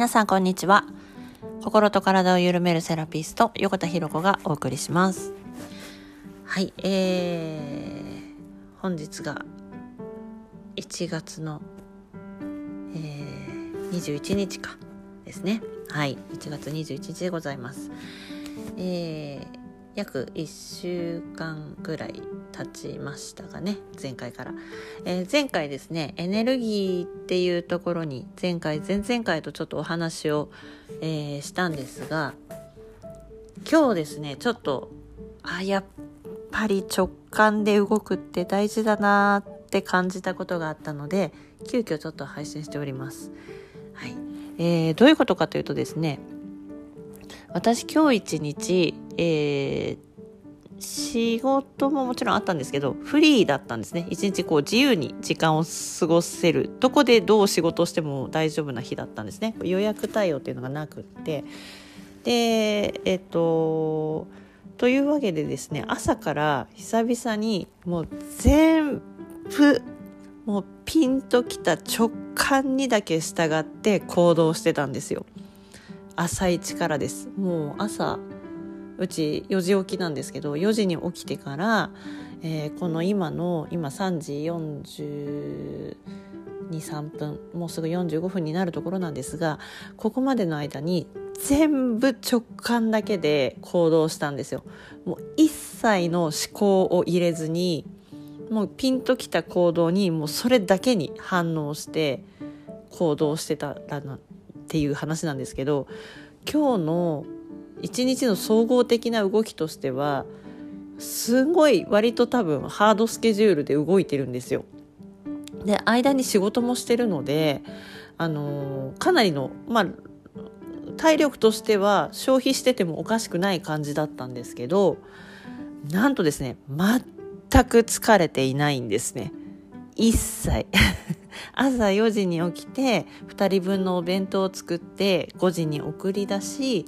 皆さんこんにちは。心と体を緩めるセラピスト横田博子がお送りします。はいえー、本日が1月の、えー、21日かですね。はい1月21日でございます。えー約1週間ぐらい経ちましたがね前回から、えー、前回ですねエネルギーっていうところに前回前々回とちょっとお話を、えー、したんですが今日ですねちょっとあやっぱり直感で動くって大事だなって感じたことがあったので急遽ちょっと配信しております。はいえー、どういうことかというとですね私今日一日、えー、仕事ももちろんあったんですけど、フリーだったんですね。一日こう自由に時間を過ごせる。どこでどう仕事しても大丈夫な日だったんですね。予約対応っていうのがなくって。で、えっと、というわけでですね、朝から久々にもう全部、もうピンときた直感にだけ従って行動してたんですよ。朝一からですもう朝うち4時起きなんですけど4時に起きてから、えー、この今の今3時423分もうすぐ45分になるところなんですがここまでの間に全部直感だけで行動したんですよ。もう一切の思考を入れずにもうピンときた行動にもうそれだけに反応して行動してたらなっていう話なんですけど今日の一日の総合的な動きとしてはすごい割と多分ハードスケジュールで動いてるんですよ。で間に仕事もしてるのであのかなりのまあ体力としては消費しててもおかしくない感じだったんですけどなんとですね全く疲れていないんですね。一切 朝4時に起きて2人分のお弁当を作って5時に送り出し、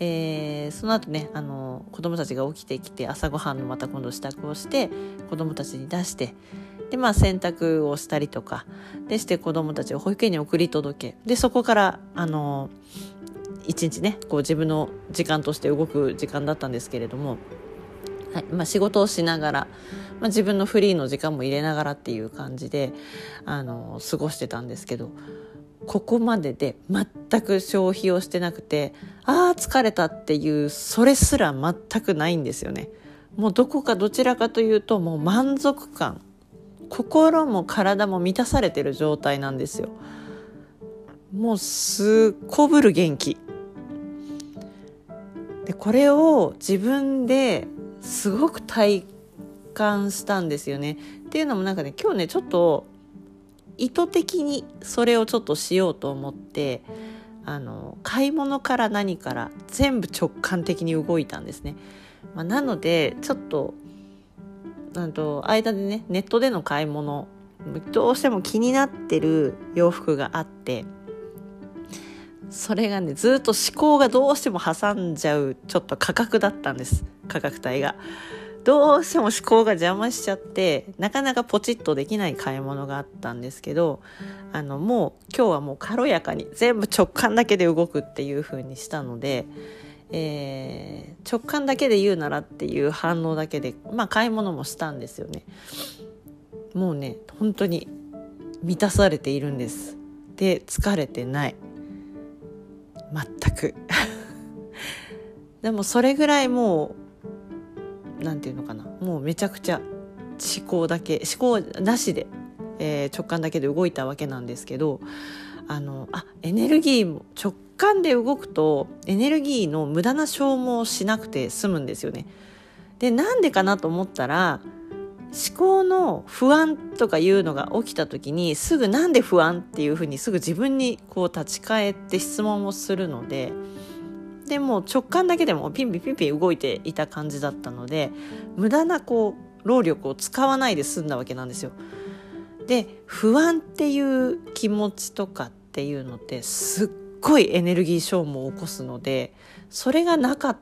えー、その後ねあの子供たちが起きてきて朝ごはんのまた今度支度をして子供たちに出してでまあ洗濯をしたりとかでして子供たちを保育園に送り届けでそこからあの一日ねこう自分の時間として動く時間だったんですけれどもはいまあ、仕事をしながら、まあ、自分のフリーの時間も入れながらっていう感じであの過ごしてたんですけどここまでで全く消費をしてなくてああ疲れたっていうそれすら全くないんですよね。もうどこかどちらかというともう満足感心も体も満たされてる状態なんですよ。もうすっこぶる元気。でこれを自分ですごく体感したんですよね。っていうのもなんかね今日ねちょっと意図的にそれをちょっとしようと思ってあの買い物から何から全部直感的に動いたんですね。まあ、なのでちょっとなんと間でねネットでの買い物どうしても気になってる洋服があってそれがねずっと思考がどうしても挟んじゃうちょっと価格だったんです価格帯が。どうしても思考が邪魔しちゃってなかなかポチッとできない買い物があったんですけどあのもう今日はもう軽やかに全部直感だけで動くっていう風にしたので、えー、直感だけで言うならっていう反応だけでまあ買い物もしたんですよね。もうね本当に満たされているんです。で疲れてない。全く でもそれぐらいもう何て言うのかなもうめちゃくちゃ思考だけ思考なしで、えー、直感だけで動いたわけなんですけどあのあエネルギーも直感で動くとエネルギーの無駄な消耗しなくて済むんですよね。でなんでかなと思ったら思考の不安とかいうのが起きた時にすぐなんで不安っていうふうにすぐ自分にこう立ち返って質問をするのででも直感だけでもピンピンピンピン動いていた感じだったので無駄なこう労力を使わないで済んだわけなんですよ。で不安っていう気持ちとかっていうのってすっごいエネルギー消耗を起こすのでそれがなか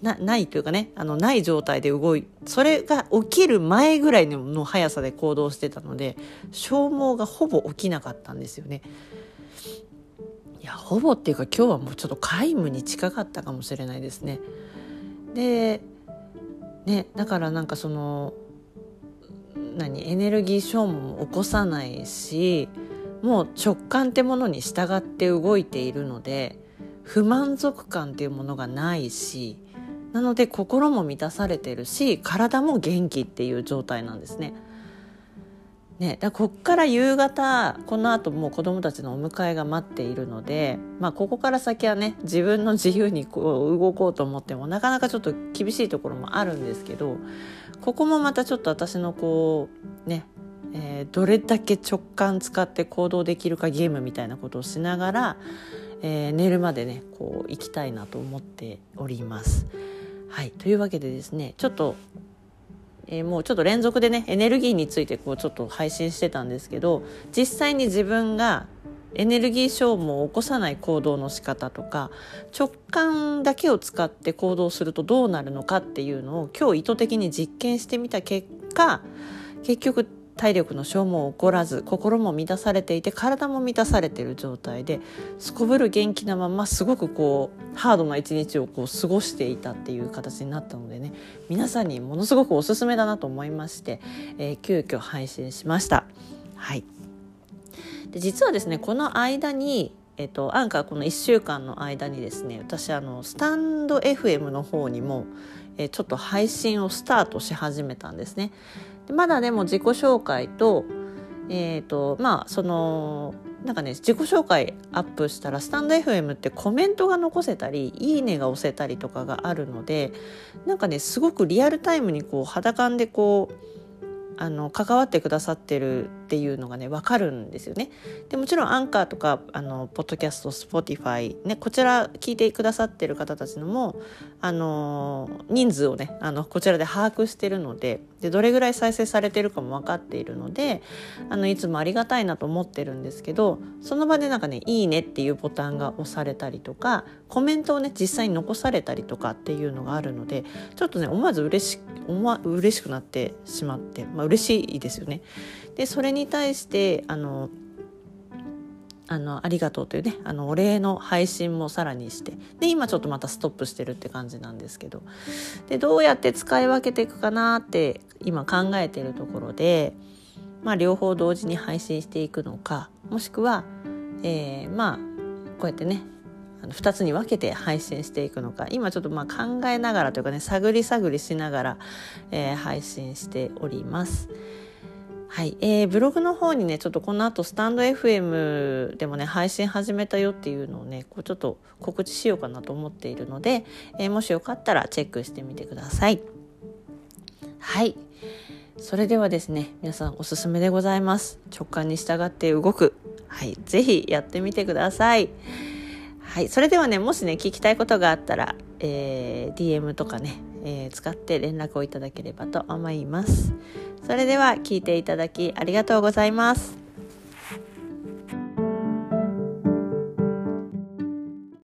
なないというかねあのない状態で動いそれが起きる前ぐらいの速さで行動してたので消耗がほぼ起きなかったんですよね。やほぼっていうか今日はもうちょっと皆無に近かったかもしれないですね。でねだからなんかその何エネルギー消耗も起こさないしもう直感ってものに従って動いているので不満足感っていうものがないしなので心も満たされてるし体も元気っていう状態なんですね。ね、だこっから夕方この後もう子どもたちのお迎えが待っているので、まあ、ここから先はね自分の自由にこう動こうと思ってもなかなかちょっと厳しいところもあるんですけどここもまたちょっと私のこうね、えー、どれだけ直感使って行動できるかゲームみたいなことをしながら、えー、寝るまでねこう行きたいなと思っております。はいというわけでですねちょっとえー、もうちょっと連続でねエネルギーについてこうちょっと配信してたんですけど実際に自分がエネルギー消耗を起こさない行動の仕方とか直感だけを使って行動するとどうなるのかっていうのを今日意図的に実験してみた結果結局体力の消耗起こらず心も満たされていて体も満たされている状態ですこぶる元気なまますごくこうハードな一日をこう過ごしていたっていう形になったのでね皆さんにものすごくおすすめだなと思いまして、えー、急遽配信しました。はいで実はですねこの間にえっと、アンカーこの1週間の間にですね私あのスタンド FM の方にも、えちょっと配信をスタートし始めたんですね。まだでも自己紹介と,、えーとまあ、そのなんかね自己紹介アップしたらスタンド FM ってコメントが残せたりいいねが押せたりとかがあるのでなんかねすごくリアルタイムにこう肌感でこうあの関わってくださってるっていうのがね分かるんですよね。でもちろんアンカーとかあのポッドキャストスポティファイねこちら聞いてくださってる方たちのもあの人数をねあのこちらで把握してるのででどれぐらい再生されてるかも分かっているのであのいつもありがたいなと思ってるんですけどその場でなんかね「いいね」っていうボタンが押されたりとかコメントをね実際に残されたりとかっていうのがあるのでちょっとね思わず嬉し思わ嬉しくなってしまって、まあ嬉しいですよね。でそれに対してあのあのありがとうというねあのお礼の配信もさらにしてで今ちょっとまたストップしてるって感じなんですけどでどうやって使い分けていくかなって今考えてるところで、まあ、両方同時に配信していくのかもしくは、えー、まあこうやってね2つに分けて配信していくのか。今ちょっとまあ考えながらというかね探り探りしながら、えー、配信しております。はい、えー、ブログの方にねちょっとこの後スタンド FM でもね配信始めたよっていうのをねこうちょっと告知しようかなと思っているので、えー、もしよかったらチェックしてみてください。はい。それではですね皆さんおすすめでございます。直感に従って動く。はい。是非やってみてください。はいそれではねもしね聞きたいことがあったら、えー、DM とかね、えー、使って連絡をいただければと思います。それでは聞いていただきありがとうございます。